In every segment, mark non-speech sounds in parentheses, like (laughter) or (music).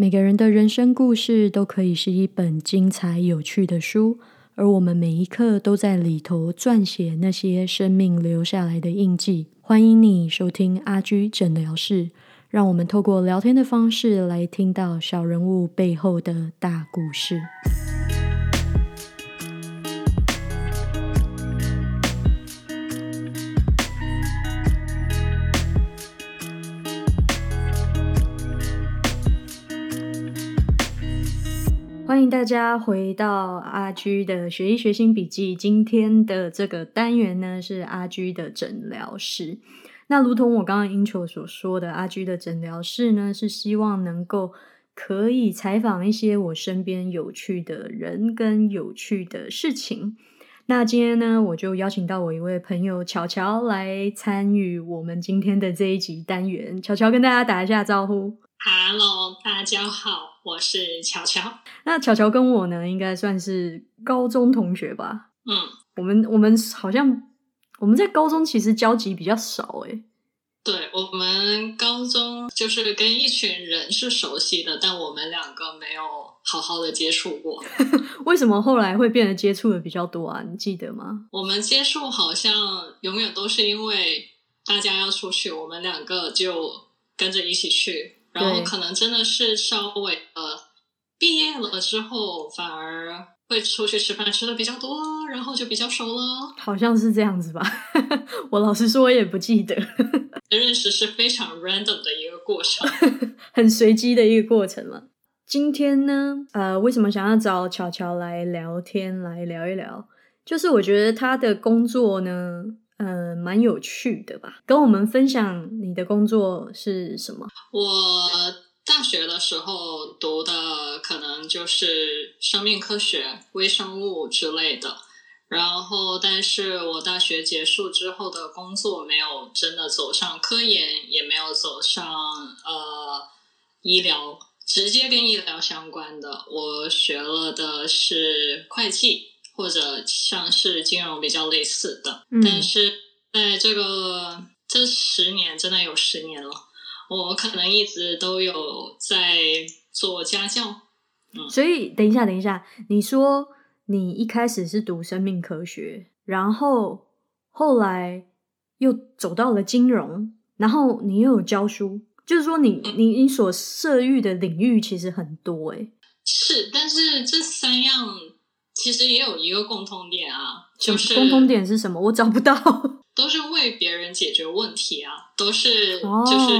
每个人的人生故事都可以是一本精彩有趣的书，而我们每一刻都在里头撰写那些生命留下来的印记。欢迎你收听阿居诊疗室，让我们透过聊天的方式来听到小人物背后的大故事。欢迎大家回到阿居的学医学心笔记。今天的这个单元呢，是阿居的诊疗室。那如同我刚刚 intro 所说的，阿居的诊疗室呢，是希望能够可以采访一些我身边有趣的人跟有趣的事情。那今天呢，我就邀请到我一位朋友巧巧来参与我们今天的这一集单元。巧巧跟大家打一下招呼。Hello，大家好，我是巧巧。那巧巧跟我呢，应该算是高中同学吧？嗯，我们我们好像我们在高中其实交集比较少诶。对，我们高中就是跟一群人是熟悉的，但我们两个没有好好的接触过。(laughs) 为什么后来会变得接触的比较多啊？你记得吗？我们接触好像永远都是因为大家要出去，我们两个就跟着一起去。然后可能真的是稍微呃毕业了之后，反而会出去吃饭吃的比较多，然后就比较熟了。好像是这样子吧，(laughs) 我老实说我也不记得。(laughs) 认识是非常 random 的一个过程，(laughs) 很随机的一个过程了。今天呢，呃，为什么想要找巧巧来聊天，来聊一聊？就是我觉得他的工作呢。呃，蛮有趣的吧？跟我们分享你的工作是什么？我大学的时候读的可能就是生命科学、微生物之类的。然后，但是我大学结束之后的工作没有真的走上科研，也没有走上呃医疗，直接跟医疗相关的。我学了的是会计。或者像是金融比较类似的，但是在这个这十年真的有十年了，我可能一直都有在做家教。嗯，所以等一下，等一下，你说你一开始是读生命科学，然后后来又走到了金融，然后你又有教书，就是说你你你所涉域的领域其实很多哎。是，但是这三样。其实也有一个共通点啊，就是共通点是什么？我找不到。都是为别人解决问题啊，都是就是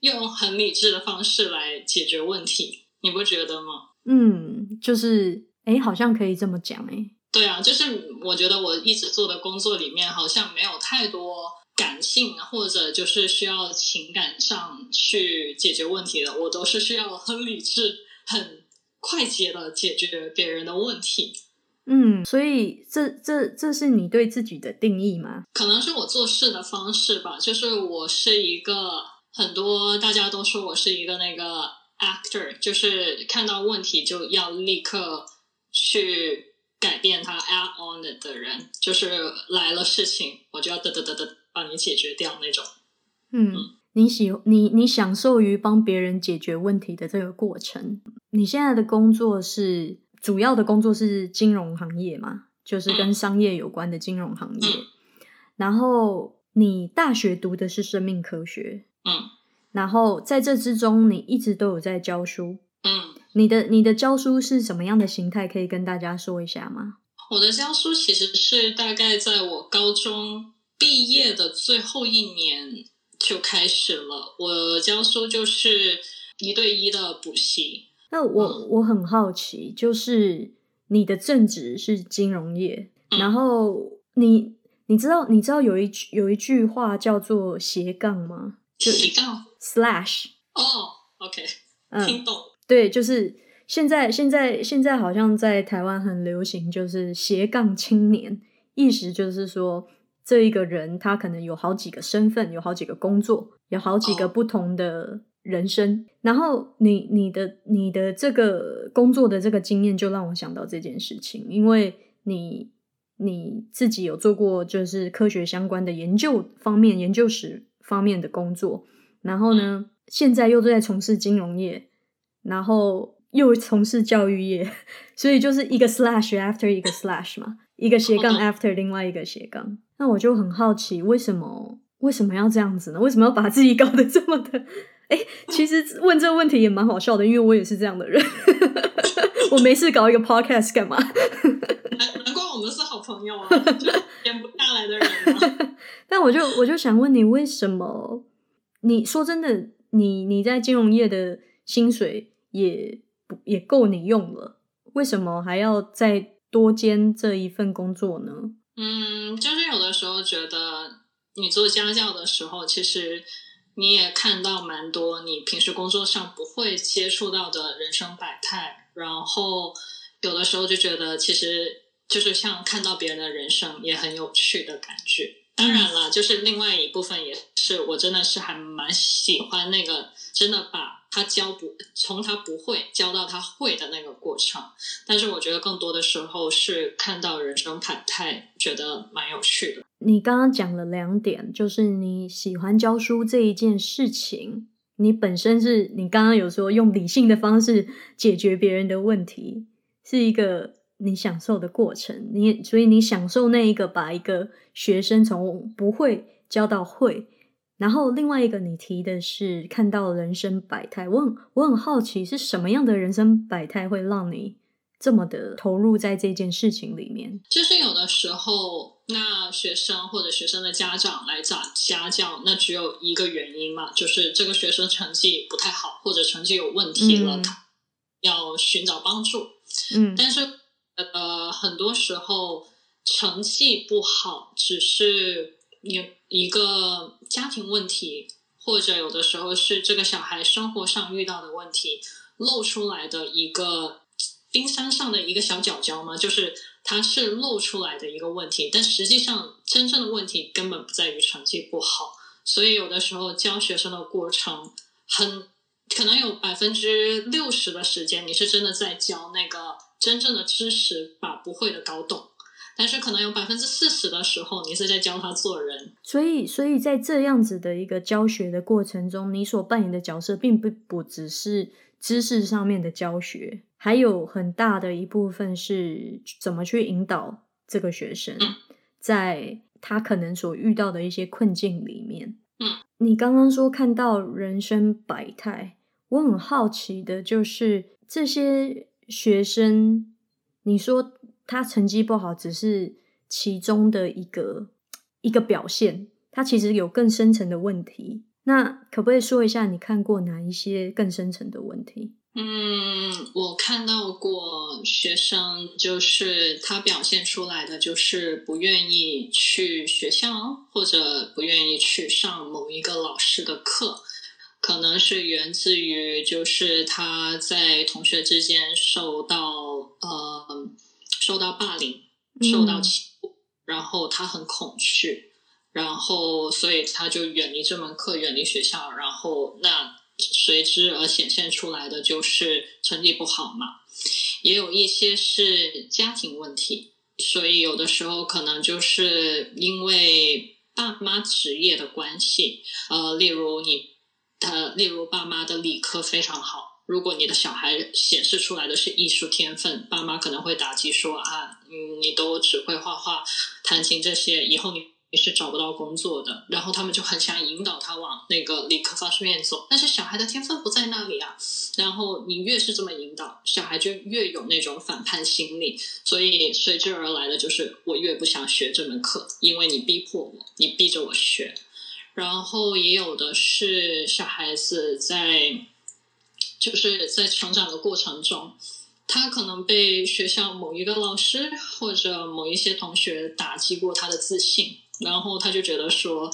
用很理智的方式来解决问题，你不觉得吗？嗯，就是哎，好像可以这么讲哎。对啊，就是我觉得我一直做的工作里面，好像没有太多感性或者就是需要情感上去解决问题的，我都是需要很理智很。快捷的解决别人的问题，嗯，所以这这这是你对自己的定义吗？可能是我做事的方式吧，就是我是一个很多大家都说我是一个那个 actor，就是看到问题就要立刻去改变它 add on 的人，就是来了事情我就要得得得得帮你解决掉那种，嗯。你喜你你享受于帮别人解决问题的这个过程。你现在的工作是主要的工作是金融行业嘛？就是跟商业有关的金融行业。然后你大学读的是生命科学，嗯。然后在这之中，你一直都有在教书，嗯。你的你的教书是什么样的形态？可以跟大家说一下吗？我的教书其实是大概在我高中毕业的最后一年。就开始了。我教书就是一对一的补习。那我我很好奇，就是你的正职是金融业，然后你你知道你知道有一句有一句话叫做斜杠吗？斜杠 slash 哦，OK，(laughs) 听懂。对，就是现在现在现在好像在台湾很流行，就是斜杠青年，意思就是说。这一个人，他可能有好几个身份，有好几个工作，有好几个不同的人生。然后，你你的你的这个工作的这个经验，就让我想到这件事情，因为你你自己有做过就是科学相关的研究方面、研究史方面的工作，然后呢，现在又在从事金融业，然后又从事教育业，(laughs) 所以就是一个 slash after 一个 slash 嘛，一个斜杠 after 另外一个斜杠。那我就很好奇，为什么为什么要这样子呢？为什么要把自己搞得这么的？哎，其实 (laughs) 问这个问题也蛮好笑的，因为我也是这样的人。(laughs) 我没事搞一个 podcast 干嘛？难怪我们是好朋友啊，(laughs) 就闲不下来的人。但我就我就想问你，为什么？你说真的，你你在金融业的薪水也不也够你用了，为什么还要再多兼这一份工作呢？嗯，就是有的时候觉得你做家教的时候，其实。你也看到蛮多你平时工作上不会接触到的人生百态，然后有的时候就觉得其实就是像看到别人的人生也很有趣的感觉。当然了，就是另外一部分也是我真的是还蛮喜欢那个真的把他教不从他不会教到他会的那个过程。但是我觉得更多的时候是看到人生百态，觉得蛮有趣的。你刚刚讲了两点，就是你喜欢教书这一件事情，你本身是你刚刚有说用理性的方式解决别人的问题，是一个你享受的过程。你所以你享受那一个把一个学生从不会教到会，然后另外一个你提的是看到人生百态。我很我很好奇是什么样的人生百态会让你。这么的投入在这件事情里面，就是有的时候，那学生或者学生的家长来找家教，那只有一个原因嘛，就是这个学生成绩不太好，或者成绩有问题了，要寻找帮助。嗯，但是呃，很多时候成绩不好只是一一个家庭问题，或者有的时候是这个小孩生活上遇到的问题露出来的一个。冰山上的一个小角角嘛，就是它是露出来的一个问题，但实际上真正的问题根本不在于成绩不好。所以有的时候教学生的过程，很可能有百分之六十的时间，你是真的在教那个真正的知识，把不会的搞懂；但是可能有百分之四十的时候，你是在教他做人。所以，所以在这样子的一个教学的过程中，你所扮演的角色，并不不只是知识上面的教学。还有很大的一部分是怎么去引导这个学生，在他可能所遇到的一些困境里面。嗯，你刚刚说看到人生百态，我很好奇的就是这些学生，你说他成绩不好只是其中的一个一个表现，他其实有更深层的问题。那可不可以说一下你看过哪一些更深层的问题？嗯，我看到过学生，就是他表现出来的就是不愿意去学校，或者不愿意去上某一个老师的课，可能是源自于就是他在同学之间受到呃受到霸凌，受到欺负，然后他很恐惧，然后所以他就远离这门课，远离学校，然后那。随之而显现出来的就是成绩不好嘛，也有一些是家庭问题，所以有的时候可能就是因为爸妈职业的关系，呃，例如你，呃，例如爸妈的理科非常好，如果你的小孩显示出来的是艺术天分，爸妈可能会打击说啊，嗯，你都只会画画、弹琴这些，以后你。你是找不到工作的，然后他们就很想引导他往那个理科方面走，但是小孩的天分不在那里啊。然后你越是这么引导，小孩就越有那种反叛心理，所以随之而来的就是我越不想学这门课，因为你逼迫我，你逼着我学。然后也有的是小孩子在，就是在成长的过程中，他可能被学校某一个老师或者某一些同学打击过他的自信。然后他就觉得说，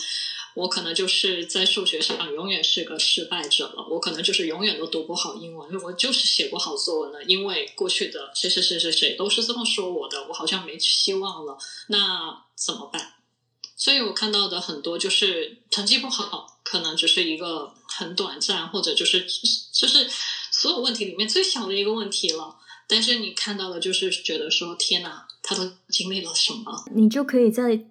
我可能就是在数学上永远是个失败者了，我可能就是永远都读不好英文，我就是写不好作文了，因为过去的谁谁谁谁谁都是这么说我的，我好像没希望了，那怎么办？所以我看到的很多就是成绩不好，可能只是一个很短暂，或者就是就是所有问题里面最小的一个问题了。但是你看到的，就是觉得说，天哪，他都经历了什么？你就可以在。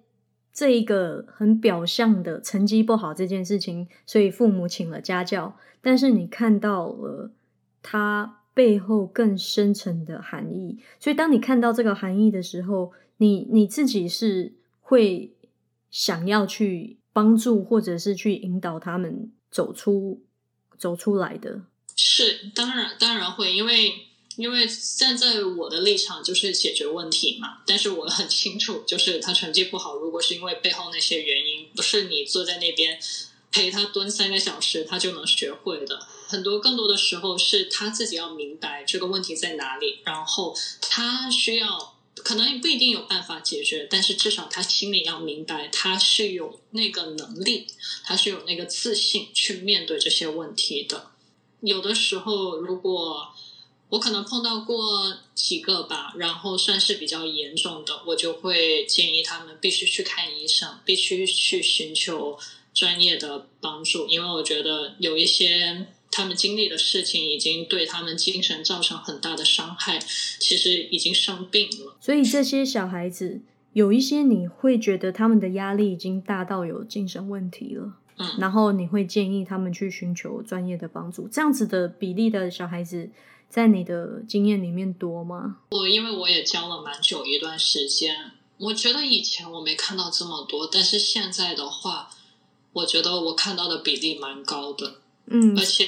这一个很表象的成绩不好这件事情，所以父母请了家教。但是你看到了他背后更深层的含义。所以，当你看到这个含义的时候，你你自己是会想要去帮助，或者是去引导他们走出走出来的。是，当然当然会，因为。因为站在我的立场就是解决问题嘛，但是我很清楚，就是他成绩不好，如果是因为背后那些原因，不是你坐在那边陪他蹲三个小时，他就能学会的。很多更多的时候是他自己要明白这个问题在哪里，然后他需要可能不一定有办法解决，但是至少他心里要明白，他是有那个能力，他是有那个自信去面对这些问题的。有的时候如果。我可能碰到过几个吧，然后算是比较严重的，我就会建议他们必须去看医生，必须去寻求专业的帮助，因为我觉得有一些他们经历的事情已经对他们精神造成很大的伤害，其实已经生病了。所以这些小孩子有一些你会觉得他们的压力已经大到有精神问题了，嗯，然后你会建议他们去寻求专业的帮助，这样子的比例的小孩子。在你的经验里面多吗？我因为我也教了蛮久一段时间，我觉得以前我没看到这么多，但是现在的话，我觉得我看到的比例蛮高的。嗯，而且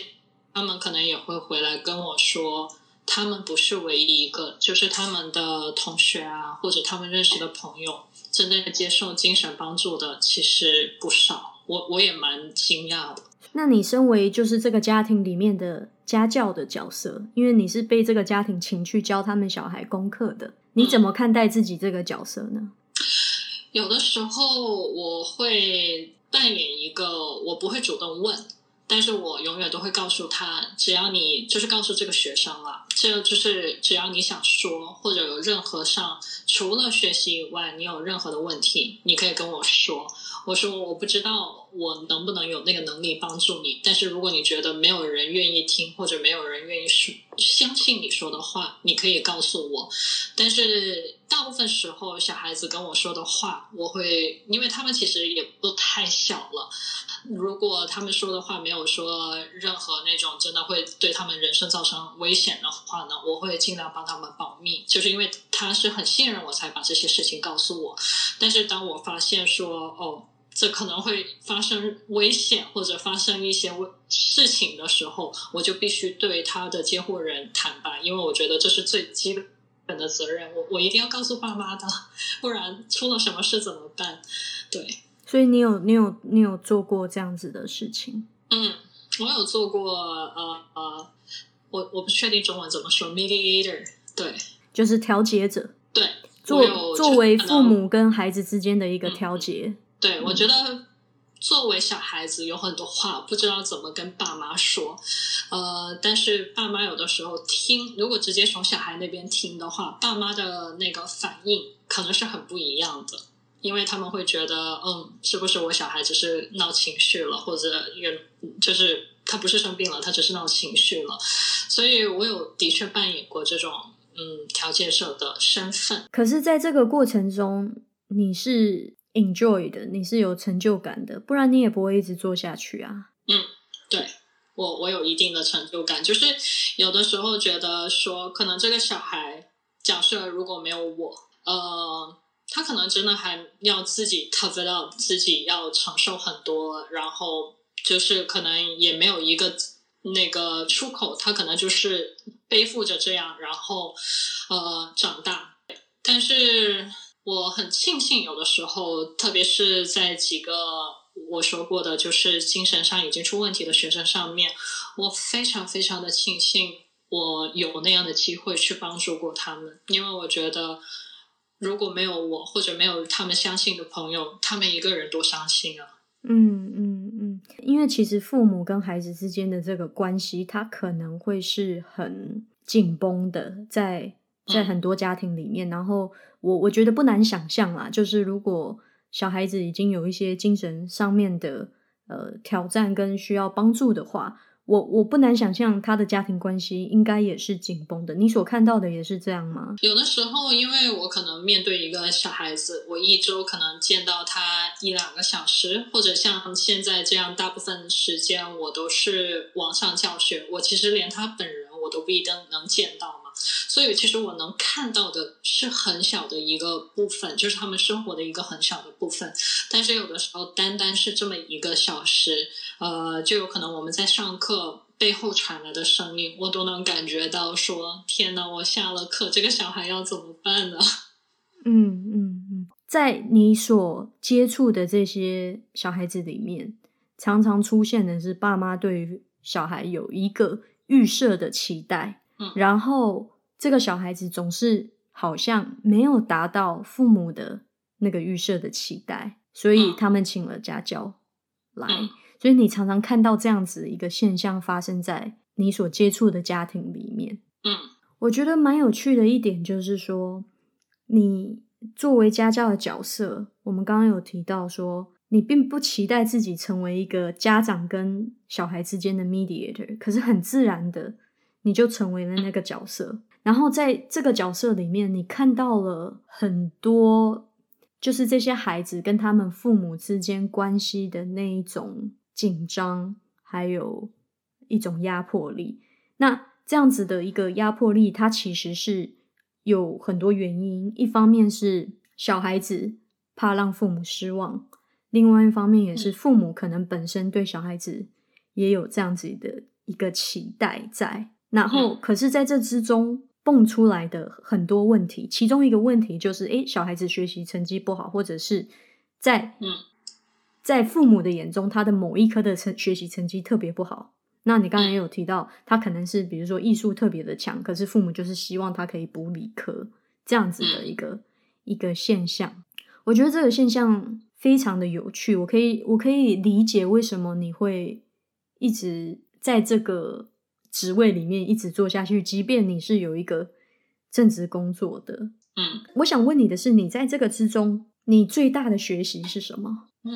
他们可能也会回来跟我说，他们不是唯一一个，就是他们的同学啊，或者他们认识的朋友正在接受精神帮助的，其实不少。我我也蛮惊讶的。那你身为就是这个家庭里面的。家教的角色，因为你是被这个家庭请去教他们小孩功课的，你怎么看待自己这个角色呢？有的时候我会扮演一个，我不会主动问，但是我永远都会告诉他，只要你就是告诉这个学生了，这就是只要你想说，或者有任何上除了学习以外，你有任何的问题，你可以跟我说。我说我不知道我能不能有那个能力帮助你，但是如果你觉得没有人愿意听，或者没有人愿意说相信你说的话，你可以告诉我。但是大部分时候，小孩子跟我说的话，我会因为他们其实也不太小了。如果他们说的话没有说任何那种真的会对他们人生造成危险的话呢，我会尽量帮他们保密。就是因为他是很信任我才把这些事情告诉我。但是当我发现说哦。这可能会发生危险或者发生一些事情的时候，我就必须对他的监护人坦白，因为我觉得这是最基本的责任。我我一定要告诉爸妈的，不然出了什么事怎么办？对，所以你有你有你有做过这样子的事情？嗯，我有做过。呃呃，我我不确定中文怎么说，mediator，对，就是调解者。对，作作为父母跟孩子之间的一个调解。对，我觉得作为小孩子有很多话不知道怎么跟爸妈说，呃，但是爸妈有的时候听，如果直接从小孩那边听的话，爸妈的那个反应可能是很不一样的，因为他们会觉得，嗯，是不是我小孩只是闹情绪了，或者也就是他不是生病了，他只是闹情绪了，所以我有的确扮演过这种嗯调解者的身份。可是，在这个过程中，你是。Enjoy 的，你是有成就感的，不然你也不会一直做下去啊。嗯，对我我有一定的成就感，就是有的时候觉得说，可能这个小孩，假设如果没有我，呃，他可能真的还要自己 cover 到自己要承受很多，然后就是可能也没有一个那个出口，他可能就是背负着这样，然后呃长大，但是。我很庆幸，有的时候，特别是在几个我说过的，就是精神上已经出问题的学生上面，我非常非常的庆幸，我有那样的机会去帮助过他们。因为我觉得，如果没有我，或者没有他们相信的朋友，他们一个人多伤心啊！嗯嗯嗯，因为其实父母跟孩子之间的这个关系，他可能会是很紧绷的，在在很多家庭里面，然后。我我觉得不难想象啦，就是如果小孩子已经有一些精神上面的呃挑战跟需要帮助的话，我我不难想象他的家庭关系应该也是紧绷的。你所看到的也是这样吗？有的时候，因为我可能面对一个小孩子，我一周可能见到他一两个小时，或者像现在这样，大部分时间我都是网上教学。我其实连他本人。我都不一定能见到。所以其实我能看到的是很小的一个部分，就是他们生活的一个很小的部分。但是有的时候，单单是这么一个小时，呃，就有可能我们在上课背后传来的声音，我都能感觉到说：天哪，我下了课，这个小孩要怎么办呢？(laughs) 嗯嗯嗯，在你所接触的这些小孩子里面，常常出现的是爸妈对于小孩有一个预设的期待，嗯。然后这个小孩子总是好像没有达到父母的那个预设的期待，所以嗯。他们请了家教来，嗯。所以你常常看到这样子一个现象发生在你所接触的家庭里面。嗯。我觉得蛮有趣的一点就是说，你作为家教的角色，我们刚刚有提到说，你并不期待自己成为一个家长跟小孩之间的 mediator，可是很自然的，你就成为了那个角色。然后在这个角色里面，你看到了很多，就是这些孩子跟他们父母之间关系的那一种紧张，还有一种压迫力。那这样子的一个压迫力，它其实是有很多原因。一方面是小孩子怕让父母失望，另外一方面也是父母可能本身对小孩子也有这样子的一个期待在。然后，嗯可是在这之中蹦出来的很多问题，其中一个问题就是，诶，小孩子学习成绩不好，或者是在嗯在父母的眼中，他的某一科的成学习成绩特别不好。那你刚才也有提到，他可能是比如说艺术特别的强，可是父母就是希望他可以补理科这样子的一个、一个现象。我觉得这个现象非常的有趣，我可以我可以理解为什么你会一直在这个职位里面一直做下去，即便你是有一个正职工作的。嗯。我想问你的是，你在这个之中，你最大的学习是什么？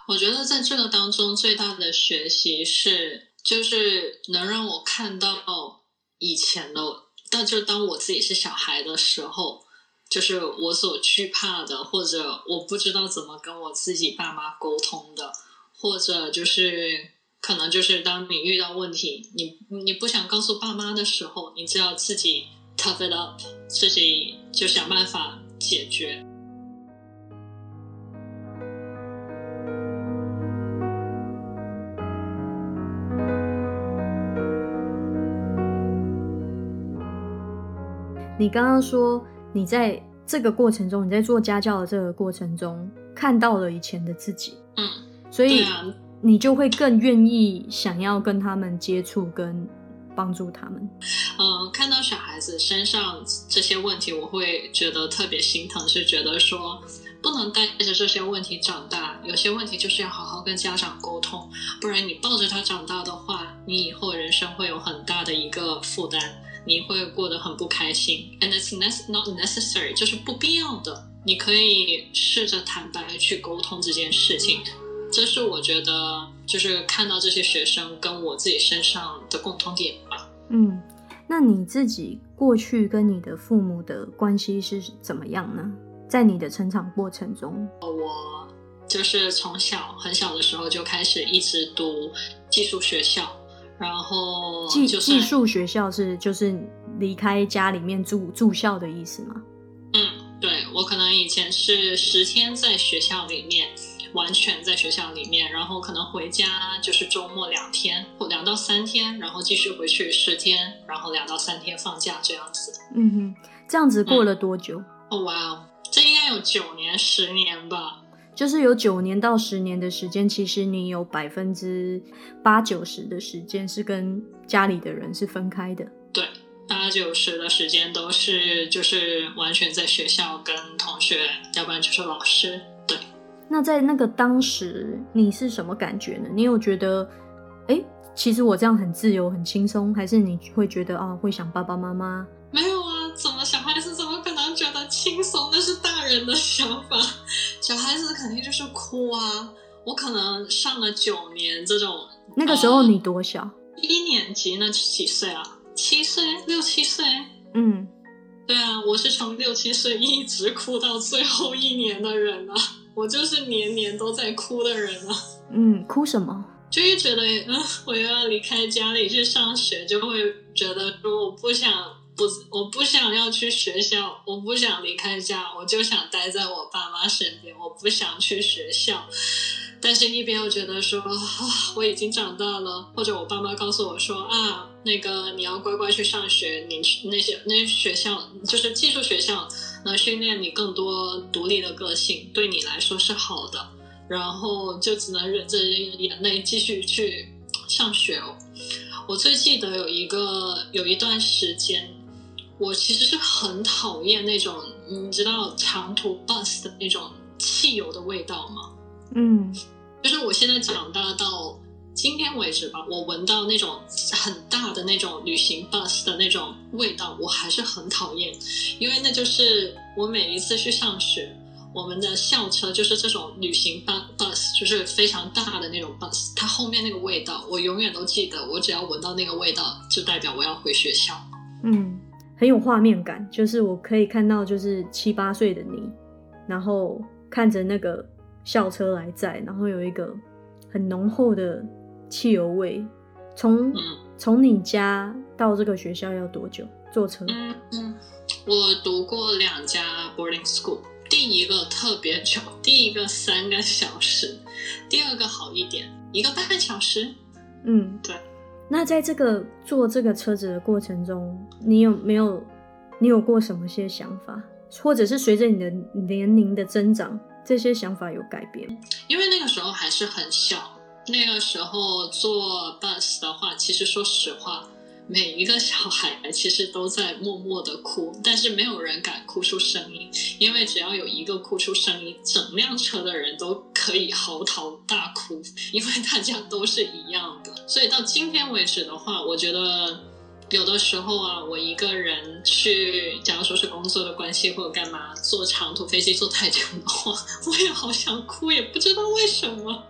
我觉得在这个当中最大的学习是，就是能让我看到以前的，但就当我自己是小孩的时候，就是我所惧怕的，或者我不知道怎么跟我自己爸妈沟通的，或者就是可能就是当你遇到问题，你你不想告诉爸妈的时候，你只要自己 tough it up，自己就想办法解决。你刚刚说你在这个过程中，你在做家教的这个过程中，看到了以前的自己，嗯，所以对啊，你就会更愿意想要跟他们接触，跟帮助他们。嗯，看到小孩子身上这些问题，我会觉得特别心疼，是觉得说不能带着这些问题长大。有些问题就是要好好跟家长沟通，不然你抱着他长大的话，你以后人生会有很大的一个负担，你会过得很不开心。And it's not necessary，就是不必要的。你可以试着坦白去沟通这件事情。这是我觉得，就是看到这些学生跟我自己身上的共同点吧。嗯，那你自己过去跟你的父母的关系是怎么样呢？在你的成长过程中，我就是从小很小的时候就开始一直读寄宿学校，然后寄寄宿学校是就是离开家里面住住校的意思吗？嗯，对我可能以前是十天在学校里面，完全在学校里面，然后可能回家就是周末两天或两到三天，然后继续回去十天，然后两到三天放假这样子。嗯哼，这样子过了多久？哦哇哦，这应该有九年十年吧？就是有九年到十年的时间，其实你有百分之八九十的时间是跟家里的人是分开的。对，八九十的时间都是就是完全在学校跟同学，要不然就是老师。对，那在那个当时，你是什么感觉呢？你有觉得，哎，其实我这样很自由、很轻松，还是你会觉得啊，会想爸爸妈妈？没有啊，怎么小孩子怎么可能觉得轻松？那是大人的想法，小孩子肯定就是哭啊。我可能上了九年这种，那个时候你多小？一年级那几岁啊？七岁，六七岁。嗯，对啊，我是从六七岁一直哭到最后一年的人啊，我就是年年都在哭的人啊。(laughs) 嗯，哭什么？就是觉得，嗯，我又要离开家里去上学，就会觉得说我不想不我不想要去学校，我不想离开家，我就想待在我爸妈身边，我不想去学校。但是，一边又觉得说，啊，我已经长大了，或者我爸妈告诉我说，啊，那个你要乖乖去上学，你去那些那些学校就是寄宿学校，能训练你更多独立的个性，对你来说是好的。然后就只能忍着眼泪继续去上学哦。我最记得有一个有一段时间，我其实是很讨厌那种你知道长途 bus 的那种汽油的味道吗？嗯，就是我现在长大到今天为止吧，我闻到那种很大的那种旅行 bus 的那种味道，我还是很讨厌，因为那就是我每一次去上学，我们的校车就是这种旅行 bus bus，就是非常大的那种 bus，它后面那个味道，我永远都记得，我只要闻到那个味道，就代表我要回学校。嗯，很有画面感，就是我可以看到，就是七八岁的你，然后看着那个。校车来载，然后有一个很浓厚的汽油味。从从你家到这个学校要多久？坐车？嗯嗯，我读过两家 boarding school，第一个特别久，第一个三个小时，第二个好一点，一个半小时。嗯，对。那在这个坐这个车子的过程中，你有没有你有过什么些想法，或者是随着你的年龄的增长？这些想法有改变，因为那个时候还是很小。那个时候坐 bus 的话，其实说实话，每一个小孩其实都在默默的哭，但是没有人敢哭出声音，因为只要有一个哭出声音，整辆车的人都可以嚎啕大哭，因为大家都是一样的。所以到今天为止的话，我觉得。有的时候啊，我一个人去，假如说是工作的关系或者干嘛，坐长途飞机坐太久的话，(laughs) 我也好想哭，也不知道为什么，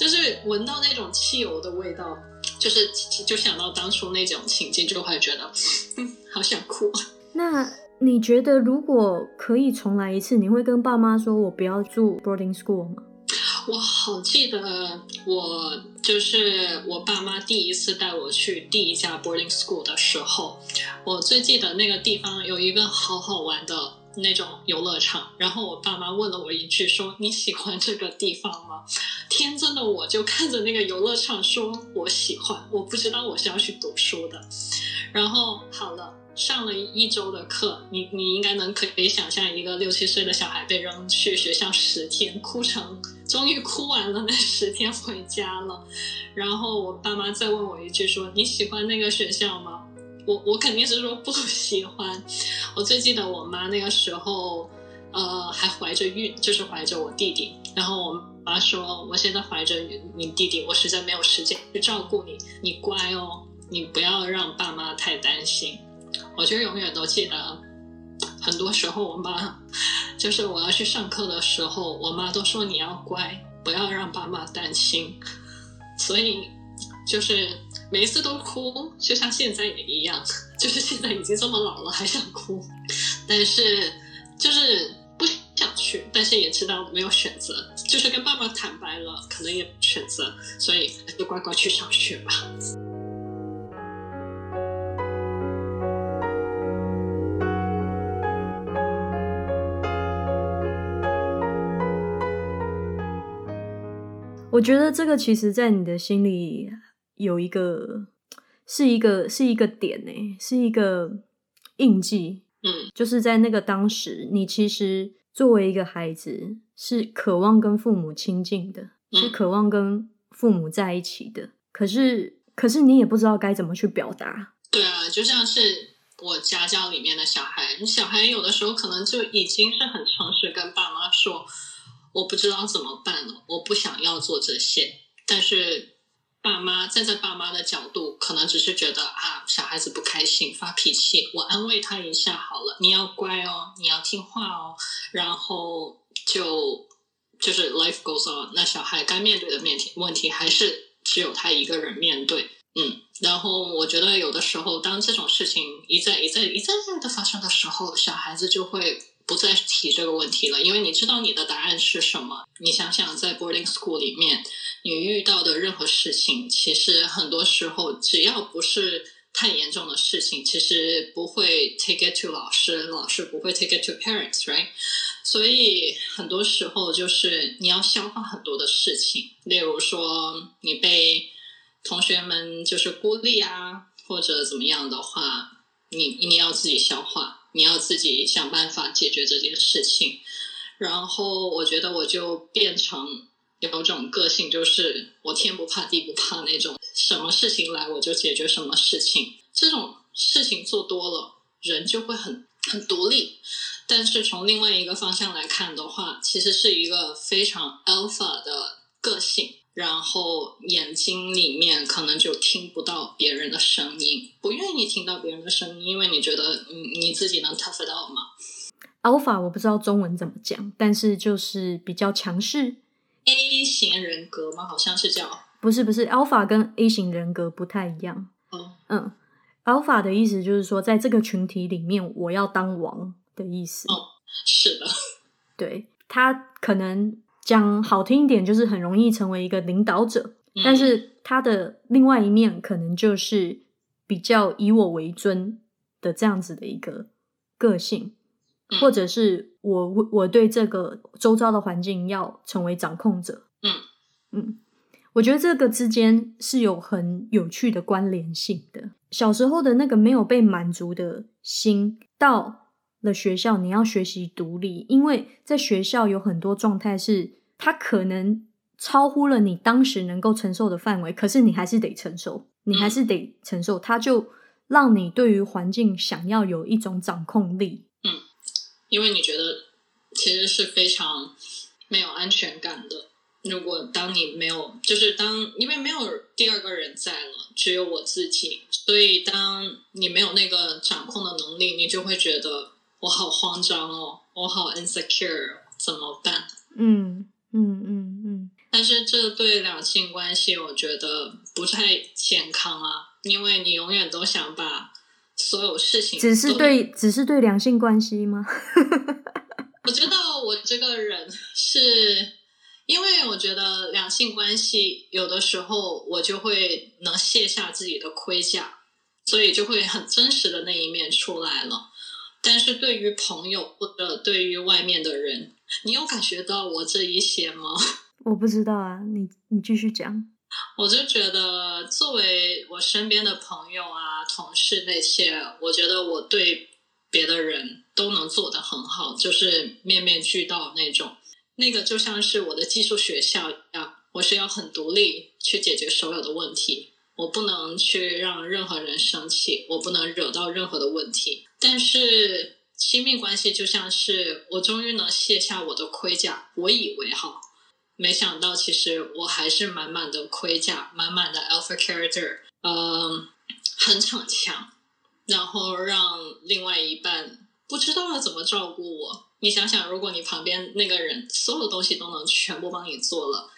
就是闻到那种汽油的味道，就是就想到当初那种情境，就会觉得，嗯，(laughs) 好想哭。那你觉得如果可以重来一次，你会跟爸妈说我不要住 boarding school 吗？我好记得，我就是我爸妈第一次带我去第一家 boarding school 的时候，我最记得那个地方有一个好好玩的那种游乐场。然后我爸妈问了我一句，说你喜欢这个地方吗？天真的我就看着那个游乐场说，我喜欢。我不知道我是要去读书的。然后好了。上了一周的课，你你应该能可以想象一个六七岁的小孩被扔去学校十天，哭成终于哭完了那十天回家了，然后我爸妈再问我一句说你喜欢那个学校吗？我我肯定是说不喜欢。我最记得我妈那个时候，呃还怀着孕，就是怀着我弟弟，然后我妈说我现在怀着你弟弟，我实在没有时间去照顾你，你乖哦，你不要让爸妈太担心。我就永远都记得，很多时候我妈就是我要去上课的时候，我妈都说你要乖，不要让爸妈担心。所以就是每一次都哭，就像现在也一样，(laughs) 就是现在已经这么老了还想哭，但是就是不想去，但是也知道没有选择，就是跟爸妈坦白了，可能也选择，所以就乖乖去上学吧。我觉得这个其实，在你的心里有一个，是一个，是一个点呢，是一个印记。嗯，就是在那个当时，你其实作为一个孩子，是渴望跟父母亲近的，是渴望跟父母在一起的。可是，可是你也不知道该怎么去表达。对啊，就像是我家教里面的小孩，小孩有的时候可能就已经是很诚实跟爸妈说。我不知道怎么办了，我不想要做这些，但是爸妈站在爸妈的角度，可能只是觉得啊，小孩子不开心发脾气，我安慰他一下好了，你要乖哦，你要听话哦，然后就就是 life goes on，那小孩该面对的面题问题还是只有他一个人面对，嗯，然后我觉得有的时候，当这种事情一再一再一再再的发生的时候，小孩子就会。不再提这个问题了，因为你知道你的答案是什么。你想想，在 boarding school 里面，你遇到的任何事情，其实很多时候只要不是太严重的事情，其实不会 take it to 老师，老师不会 take it to parents，right？所以很多时候就是你要消化很多的事情，例如说你被同学们就是孤立啊，或者怎么样的话，你你要自己消化，你要自己想办法解决这件事情。然后我觉得我就变成有种个性，就是我天不怕地不怕那种，什么事情来我就解决什么事情。这种事情做多了，人就会很很独立。但是从另外一个方向来看的话，其实是一个非常 alpha 的个性，然后眼睛里面可能就听不到别人的声音，不愿意听到别人的声音，因为你觉得你你自己能 tough it out 吗？alpha 我不知道中文怎么讲，但是就是比较强势。A 型人格吗？好像是叫不是不是，alpha 跟 A 型人格不太一样。哦，嗯，alpha 的意思就是说，在这个群体里面，我要当王。的意思哦，是的，对他可能讲好听一点，就是很容易成为一个领导者，但是他的另外一面可能就是比较以我为尊的这样子的一个个性，或者是我我对这个周遭的环境要成为掌控者，嗯嗯，我觉得这个之间是有很有趣的关联性的。小时候的那个没有被满足的心到。了学校，你要学习独立，因为在学校有很多状态是，它可能超乎了你当时能够承受的范围，可是你还是得承受，你还是得承受，它就让你对于环境想要有一种掌控力。嗯，因为你觉得其实是非常没有安全感的。如果当你没有，就是当因为没有第二个人在了，只有我自己，所以当你没有那个掌控的能力，你就会觉得。我好慌张哦，我好 insecure，怎么办？嗯嗯嗯嗯。但是这对两性关系，我觉得不太健康啊，因为你永远都想把所有事情只是对，只是对两性关系吗？(laughs) 我觉得我这个人是，因为我觉得两性关系有的时候我就会能卸下自己的盔甲，所以就会很真实的那一面出来了。但是对于朋友或者对于外面的人，你有感觉到我这一些吗？(laughs) 我不知道啊，你你继续讲。我就觉得，作为我身边的朋友啊、同事那些，我觉得我对别的人都能做得很好，就是面面俱到那种。那个就像是我的寄宿学校一样，我是要很独立去解决所有的问题。我不能去让任何人生气，我不能惹到任何的问题。但是亲密关系就像是我终于能卸下我的盔甲，我以为哈，没想到其实我还是满满的盔甲，满满的 alpha character，嗯，很逞强，然后让另外一半不知道要怎么照顾我。你想想，如果你旁边那个人所有东西都能全部帮你做了，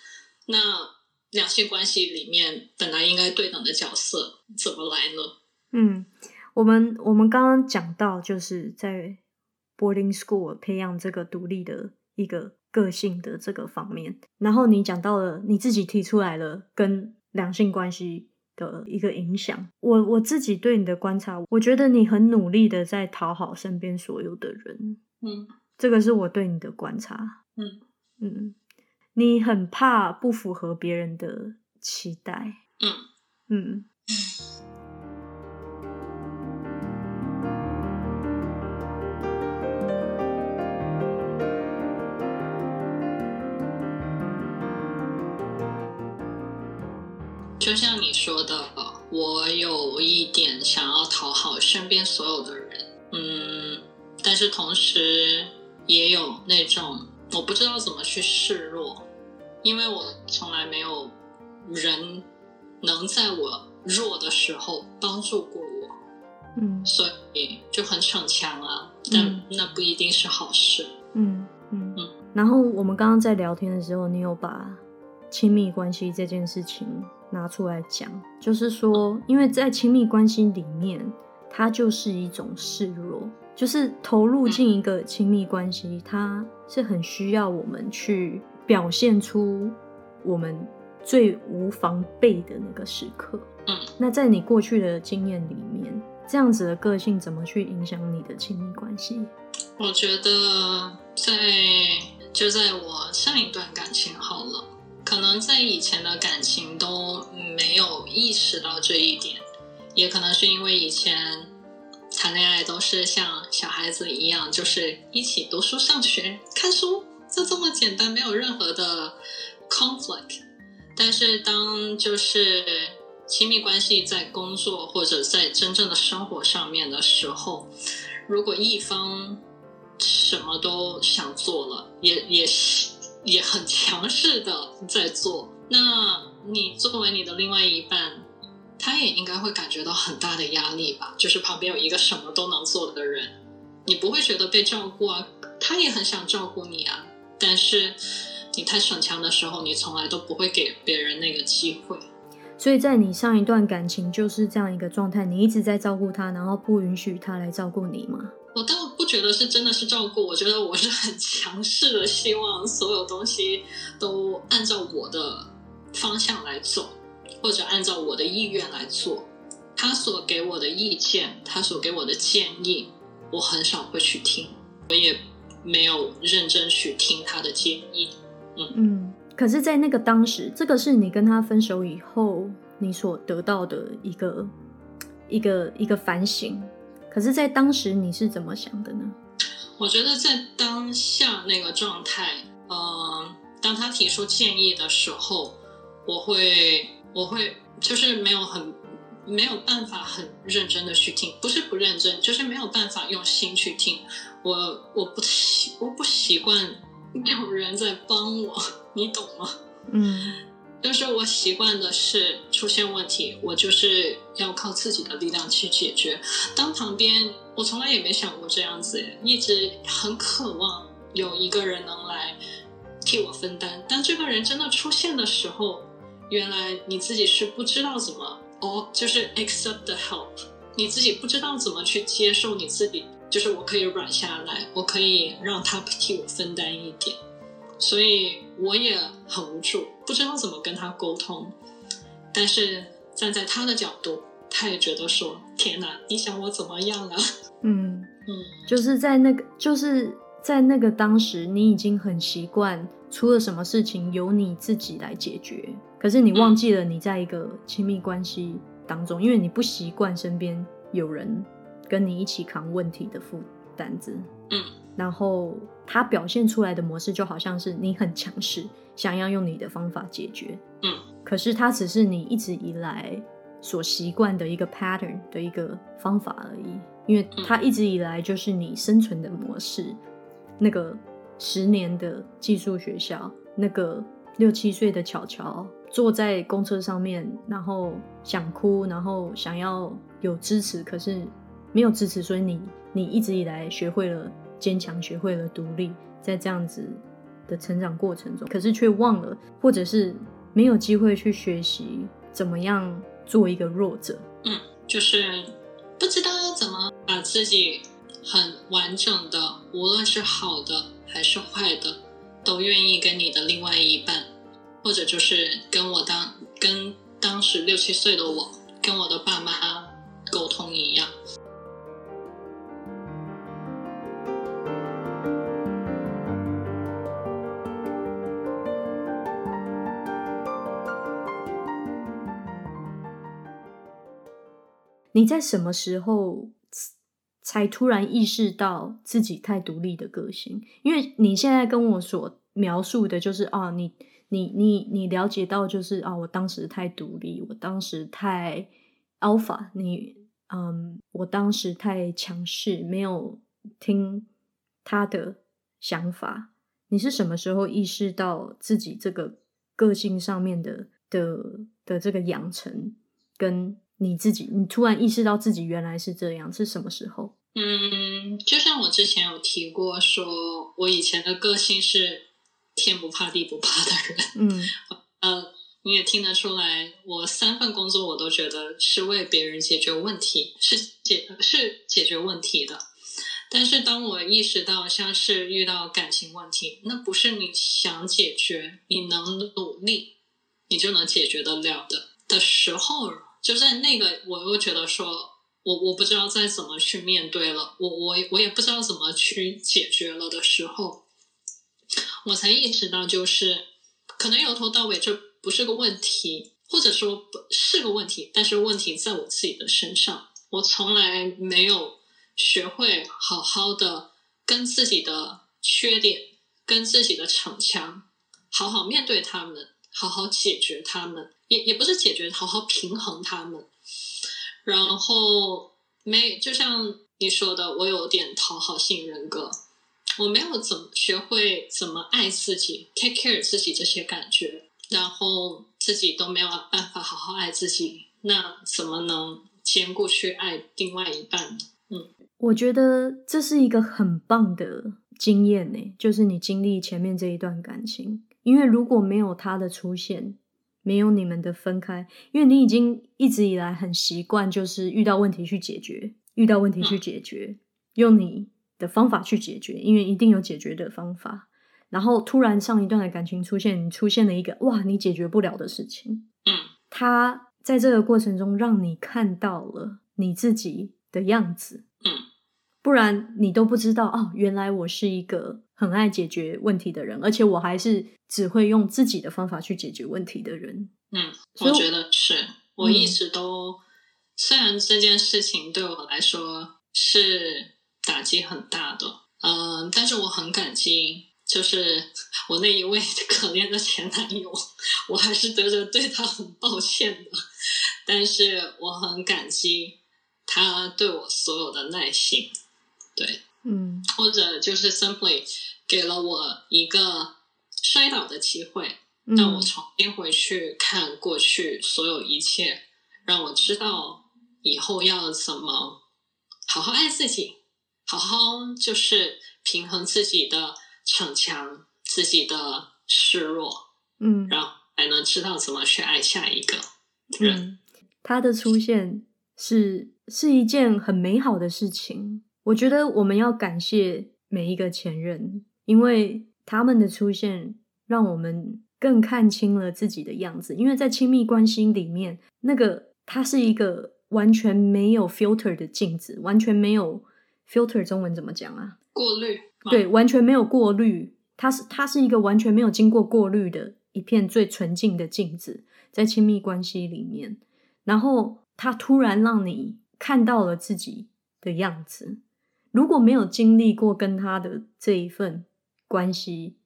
那。两性关系里面本来应该对等的角色怎么来呢？嗯，我们我们刚刚讲到就是在 boarding school 培养这个独立的一个个性的这个方面，然后你讲到了你自己提出来了跟两性关系的一个影响。我我自己对你的观察，我觉得你很努力的在讨好身边所有的人。嗯，这个是我对你的观察。嗯嗯。你很怕不符合别人的期待，嗯嗯。就像你说的，我有一点想要讨好身边所有的人，嗯，但是同时也有那种。我不知道怎么去示弱，因为我从来没有人能在我弱的时候帮助过我，嗯，所以就很逞强啊。但那不一定是好事。嗯嗯嗯。然后我们刚刚在聊天的时候，你有把亲密关系这件事情拿出来讲，就是说，因为在亲密关系里面，它就是一种示弱。就是投入进一个亲密关系，它是很需要我们去表现出我们最无防备的那个时刻。嗯，那在你过去的经验里面，这样子的个性怎么去影响你的亲密关系？我觉得在就在我上一段感情好了，可能在以前的感情都没有意识到这一点，也可能是因为以前谈恋爱都是像小孩子一样，就是一起读书、上学、看书，就这么简单，没有任何的 conflict。但是当就是亲密关系在工作或者在真正的生活上面的时候，如果一方什么都想做了，也也是也很强势的在做，那你作为你的另外一半，他也应该会感觉到很大的压力吧？就是旁边有一个什么都能做的人，你不会觉得被照顾啊？他也很想照顾你啊，但是你太逞强的时候，你从来都不会给别人那个机会。所以在你上一段感情就是这样一个状态，你一直在照顾他，然后不允许他来照顾你吗？觉得是真的是照顾，我觉得我是很强势的，希望所有东西都按照我的方向来走，或者按照我的意愿来做。他所给我的意见，他所给我的建议，我很少会去听，我也没有认真去听他的建议。嗯嗯。可是，在那个当时，这个是你跟他分手以后你所得到的一个一个一个反省。可是，在当时你是怎么想的呢？我觉得在当下那个状态，嗯，当他提出建议的时候，我会，我会就是没有很没有办法很认真的去听，不是不认真，就是没有办法用心去听。我我不习我不习惯有人在帮我，你懂吗？嗯。就是我习惯的是出现问题，我就是要靠自己的力量去解决。当旁边，我从来也没想过这样子，一直很渴望有一个人能来替我分担。当这个人真的出现的时候，原来你自己是不知道怎么哦，就是 accept the help，你自己不知道怎么去接受你自己，就是我可以软下来，我可以让他替我分担一点。所以我也很无助，不知道怎么跟他沟通。但是站在他的角度，他也觉得说：“天哪，你想我怎么样啊？”嗯 (laughs) 嗯，就是在那个，就是在那个当时，你已经很习惯出了什么事情由你自己来解决，可是你忘记了你在一个亲密关系当中，因为你不习惯身边有人跟你一起扛问题的负担子。嗯。然后他表现出来的模式就好像是你很强势，想要用你的方法解决。嗯，可是它只是你一直以来所习惯的一个 pattern 的一个方法而已，因为它一直以来就是你生存的模式。那个十年的寄宿学校，那个六七岁的巧巧坐在公车上面，然后想哭，然后想要有支持，可是没有支持，所以你你一直以来学会了。坚强，学会了独立，在这样子的成长过程中，可是却忘了，或者是没有机会去学习怎么样做一个弱者。嗯，就是不知道要怎么把自己很完整的，无论是好的还是坏的，都愿意跟你的另外一半，或者就是跟我当跟当时六七岁的我，跟我的爸妈沟通一样。你在什么时候才突然意识到自己太独立的个性？因为你现在跟我所描述的，就是啊，你你你你了解到，就是啊，我当时太独立，我当时太 alpha，你嗯，我当时太强势，没有听他的想法。你是什么时候意识到自己这个个性上面的的的这个养成跟？你自己，你突然意识到自己原来是这样，是什么时候？嗯，就像我之前有提过，说我以前的个性是天不怕地不怕的人。嗯，(laughs) 呃，你也听得出来，我三份工作我都觉得是为别人解决问题，是解是解决问题的。但是当我意识到，像是遇到感情问题，那不是你想解决，你能努力，你就能解决得了的的时候。就在那个，我又觉得说，我我不知道再怎么去面对了，我我我也不知道怎么去解决了的时候，我才意识到，就是可能由头到尾这不是个问题，或者说不是个问题，但是问题在我自己的身上，我从来没有学会好好的跟自己的缺点、跟自己的逞强，好好面对他们，好好解决他们。也也不是解决，好好平衡他们，然后没就像你说的，我有点讨好性人格，我没有怎么学会怎么爱自己，take care 自己这些感觉，然后自己都没有办法好好爱自己，那怎么能兼顾去爱另外一半呢？嗯，我觉得这是一个很棒的经验呢，就是你经历前面这一段感情，因为如果没有他的出现。没有你们的分开，因为你已经一直以来很习惯，就是遇到问题去解决，遇到问题去解决，用你的方法去解决，因为一定有解决的方法。然后突然上一段的感情出现，你出现了一个哇，你解决不了的事情。嗯，他在这个过程中让你看到了你自己的样子。嗯。不然你都不知道哦，原来我是一个很爱解决问题的人，而且我还是只会用自己的方法去解决问题的人。嗯，我觉得是我一直都，虽然这件事情对我来说是打击很大的，嗯，但是我很感激，就是 (laughs) 我那一位 (laughs) 可怜的前男友，我还是觉得对他很抱歉的，但是我很感激他对我所有的耐心。对，嗯，或者就是 simply 给了我一个摔倒的机会，让我重新回去看过去所有一切，让我知道以后要怎么好好爱自己，好好就是平衡自己的逞强，自己的示弱，嗯，然后才能知道怎么去爱下一个人。他的出现是是一件很美好的事情。我觉得我们要感谢每一个前任，因为他们的出现让我们更看清了自己的样子。因为在亲密关系里面，那个它是一个完全没有 filter 的镜子，完全没有 filter 中文怎么讲啊？过滤？对，完全没有过滤。它是它是一个完全没有经过过滤的一片最纯净的镜子，在亲密关系里面，然后它突然让你看到了自己的样子。如果没有经历过跟他的这一份关系，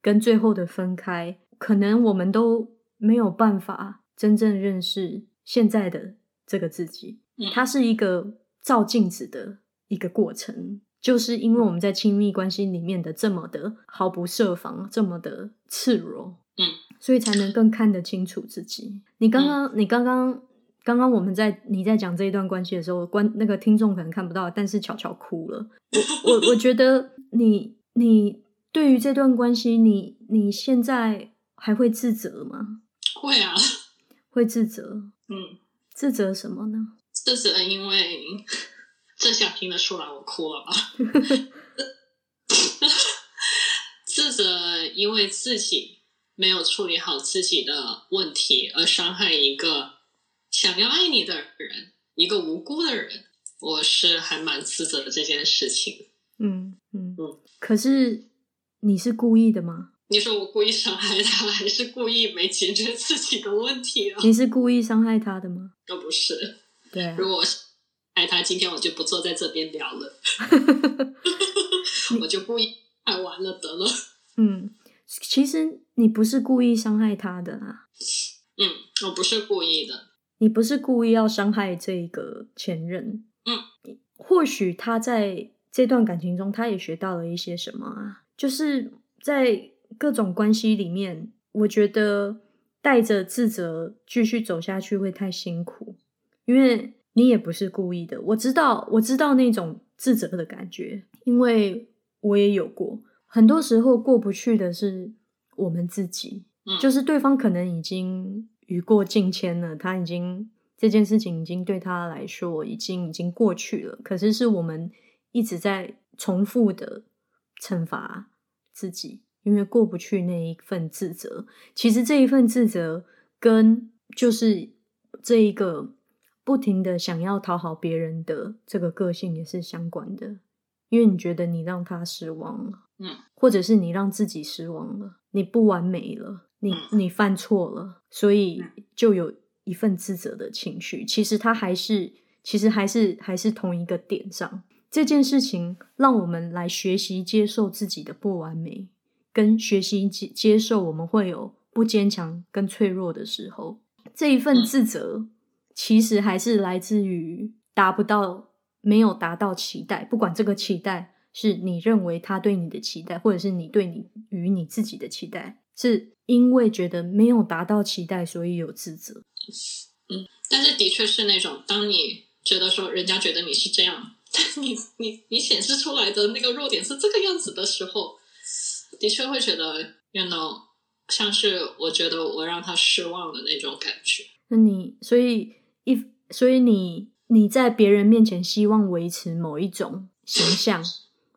跟最后的分开，可能我们都没有办法真正认识现在的这个自己。它是一个照镜子的一个过程，就是因为我们在亲密关系里面的这么的毫不设防，这么的赤裸，嗯，所以才能更看得清楚自己。你刚刚，你刚刚。刚刚我们在你在讲这一段关系的时候，观那个听众可能看不到，但是巧巧哭了。我我我觉得你你对于这段关系，你你现在还会自责吗？会啊，会自责。嗯，自责什么呢？自责因为这下听得出来我哭了吧？(laughs) 自责因为自己没有处理好自己的问题而伤害一个。想要爱你的人，一个无辜的人，我是还蛮自责的这件事情。嗯嗯嗯。可是你是故意的吗？你说我故意伤害他，(laughs) 还是故意没解决自己的问题啊？你是故意伤害他的吗？都不是。(laughs) 对。如果我爱他，今天我就不坐在这边聊了。(laughs) 我就故意爱完了得了。嗯，其实你不是故意伤害他的啊。嗯，我不是故意的。你不是故意要伤害这个前任，嗯，或许他在这段感情中，他也学到了一些什么啊？就是在各种关系里面，我觉得带着自责继续走下去会太辛苦，因为你也不是故意的。我知道，我知道那种自责的感觉，因为我也有过。很多时候过不去的是我们自己，就是对方可能已经。雨过境迁了，他已经这件事情已经对他来说已经已经过去了。可是是我们一直在重复的惩罚自己，因为过不去那一份自责。其实这一份自责跟就是这一个不停的想要讨好别人的这个个性也是相关的，因为你觉得你让他失望了，嗯，或者是你让自己失望了，你不完美了，你你犯错了，所以就有一份自责的情绪。其实他还是，其实还是还是同一个点上。这件事情让我们来学习接受自己的不完美，跟学习接接受我们会有不坚强跟脆弱的时候。这一份自责，其实还是来自于达不到、没有达到期待。不管这个期待是你认为他对你的期待，或者是你对你与你自己的期待，是因为觉得没有达到期待，所以有自责。嗯，但是的确是那种，当你觉得说人家觉得你是这样。你 (laughs) 你你显示出来的那个弱点是这个样子的时候，的确会觉得，you know，像是我觉得我让他失望的那种感觉。那你所以一所以你你在别人面前希望维持某一种形象，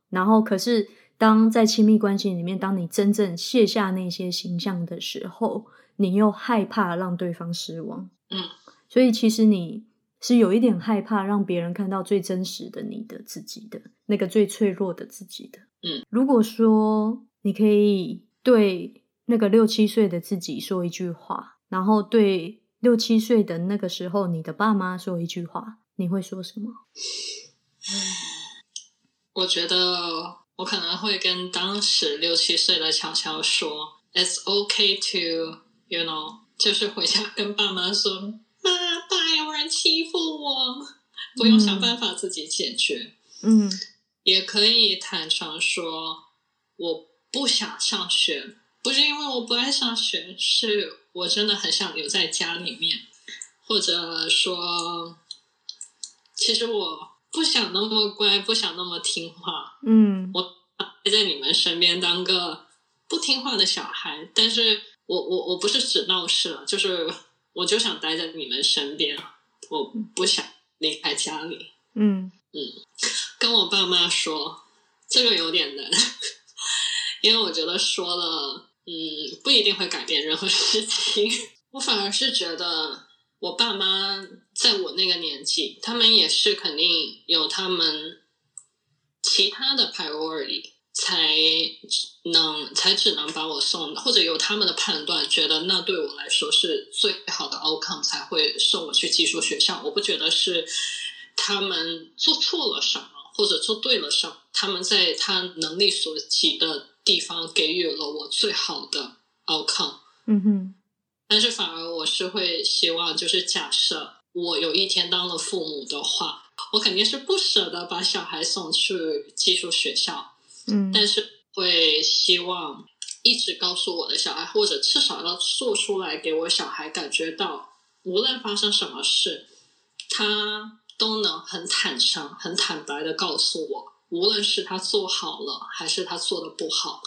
然后可是当在亲密关系里面，当你真正卸下那些形象的时候，你又害怕让对方失望。嗯，所以其实你。是有一点害怕让别人看到最真实的你的自己的那个最脆弱的自己的。嗯，如果说你可以对那个六七岁的自己说一句话，然后对六七岁的那个时候你的爸妈说一句话，你会说什么？我觉得我可能会跟当时六七岁的乔乔说：“It's okay to, you know，就是回家跟爸妈说。”欺负我，不用想办法自己解决。嗯，也可以坦诚说，我不想上学，不是因为我不爱上学，是我真的很想留在家里面，或者说，其实我不想那么乖，不想那么听话。嗯，我待在你们身边当个不听话的小孩，但是我我我不是只闹事了，就是。我就想待在你们身边，我不想离开家里。嗯嗯，跟我爸妈说，这个有点难，(laughs) 因为我觉得说了，嗯，不一定会改变任何事情。我反而是觉得，我爸妈在我那个年纪，他们也是肯定有他们其他的 priority。才能才只能把我送，或者由他们的判断觉得那对我来说是最好的 outcome 才会送我去寄宿学校。我不觉得是他们做错了什么，或者做对了什么，他们在他能力所及的地方给予了我最好的 outcome。嗯哼，但是反而我是会希望，就是假设我有一天当了父母的话，我肯定是不舍得把小孩送去寄宿学校。嗯，但是会希望一直告诉我的小孩，或者至少要做出来给我小孩感觉到，无论发生什么事，他都能很坦诚、很坦白的告诉我，无论是他做好了还是他做的不好，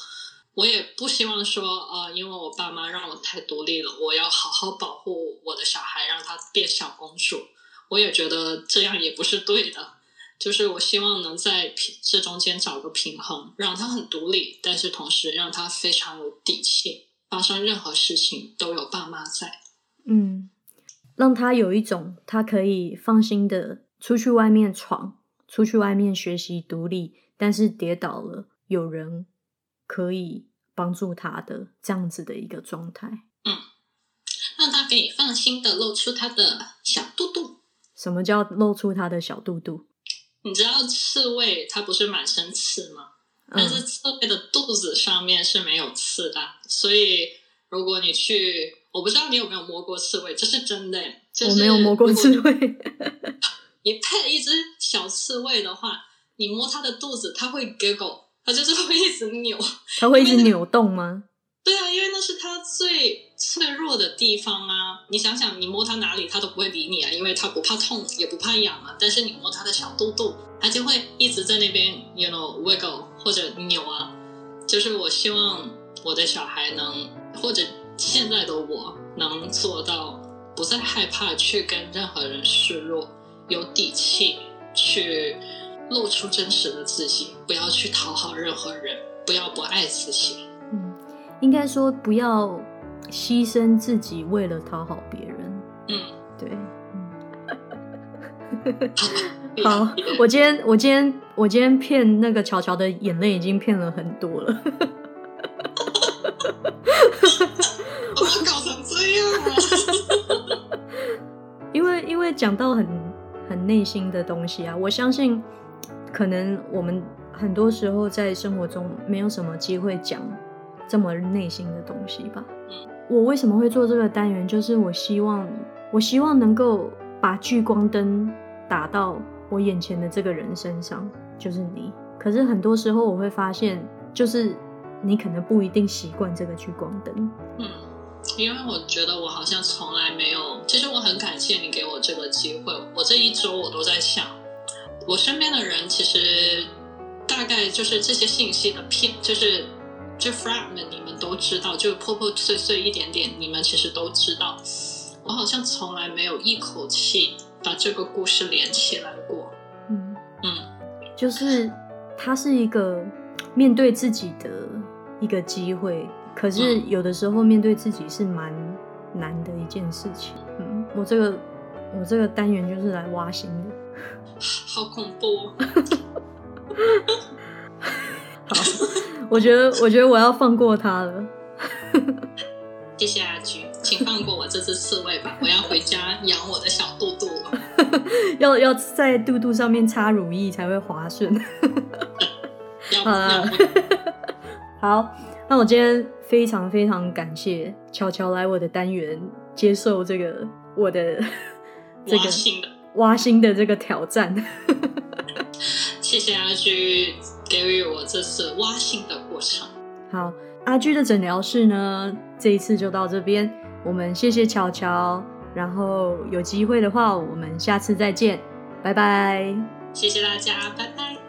我也不希望说，呃，因为我爸妈让我太独立了，我要好好保护我的小孩，让他变小公主，我也觉得这样也不是对的。就是我希望能在平这中间找个平衡，让他很独立，但是同时让他非常有底气，发生任何事情都有爸妈在。嗯，让他有一种他可以放心的出去外面闯，出去外面学习独立，但是跌倒了有人可以帮助他的这样子的一个状态。嗯，让他可以放心的露出他的小肚肚。什么叫露出他的小肚肚？你知道刺猬它不是满身刺吗？但是刺猬的肚子上面是没有刺的，所以如果你去，我不知道你有没有摸过刺猬，这是真的。我没有摸过刺猬。(laughs) 你配一只小刺猬的话，你摸它的肚子，它会 giggle，它就是会一直扭。它会一直扭动吗？对啊，因为那是它最脆弱的地方啊！你想想，你摸它哪里，它都不会理你啊，因为它不怕痛，也不怕痒啊。但是你摸它的小肚肚，它就会一直在那边，you know wiggle 或者扭啊。就是我希望我的小孩能，或者现在的我能做到，不再害怕去跟任何人示弱，有底气去露出真实的自己，不要去讨好任何人，不要不爱自己。应该说，不要牺牲自己为了讨好别人。嗯，对，(laughs) 好，我今天我今天我今天骗那个乔乔的眼泪已经骗了很多了。(laughs) 我搞成这样啊！(laughs) 因为因为讲到很很内心的东西啊，我相信可能我们很多时候在生活中没有什么机会讲这么内心的东西吧。我为什么会做这个单元？就是我希望我希望能够把聚光灯打到我眼前的这个人身上，就是你。可是很多时候我会发现，就是你可能不一定习惯这个聚光灯。嗯，因为我觉得我好像从来没有，其实我很感谢你给我这个机会。我这一周我都在想，我身边的人其实大概就是这些信息的片，就是就 fragment，你们都知道，就破破碎碎一点点，你们其实都知道。我好像从来没有一口气把这个故事连起来过。嗯，嗯，就是它是一个面对自己的一个机会，可是有的时候面对自己是蛮难的一件事情。嗯，我这个我这个单元就是来挖心的。好恐怖哦！(laughs) 好，我觉得我觉得我要放过他了。谢谢阿菊，请放过我这只刺猬吧，(laughs) 我要回家养我的小肚肚了。(laughs) 要要在肚肚上面擦乳液才会滑顺。(laughs) 要好啦好，那我今天非常非常感谢乔乔来我的单元，接受这个我的这个挖心的，挖心的这个挑战。谢谢阿菊给予我这次挖心的过程。好，阿居的诊疗室呢，这一次就到这边，我们谢谢乔乔，然后有机会的话，我们下次再见，拜拜。谢谢大家，拜拜。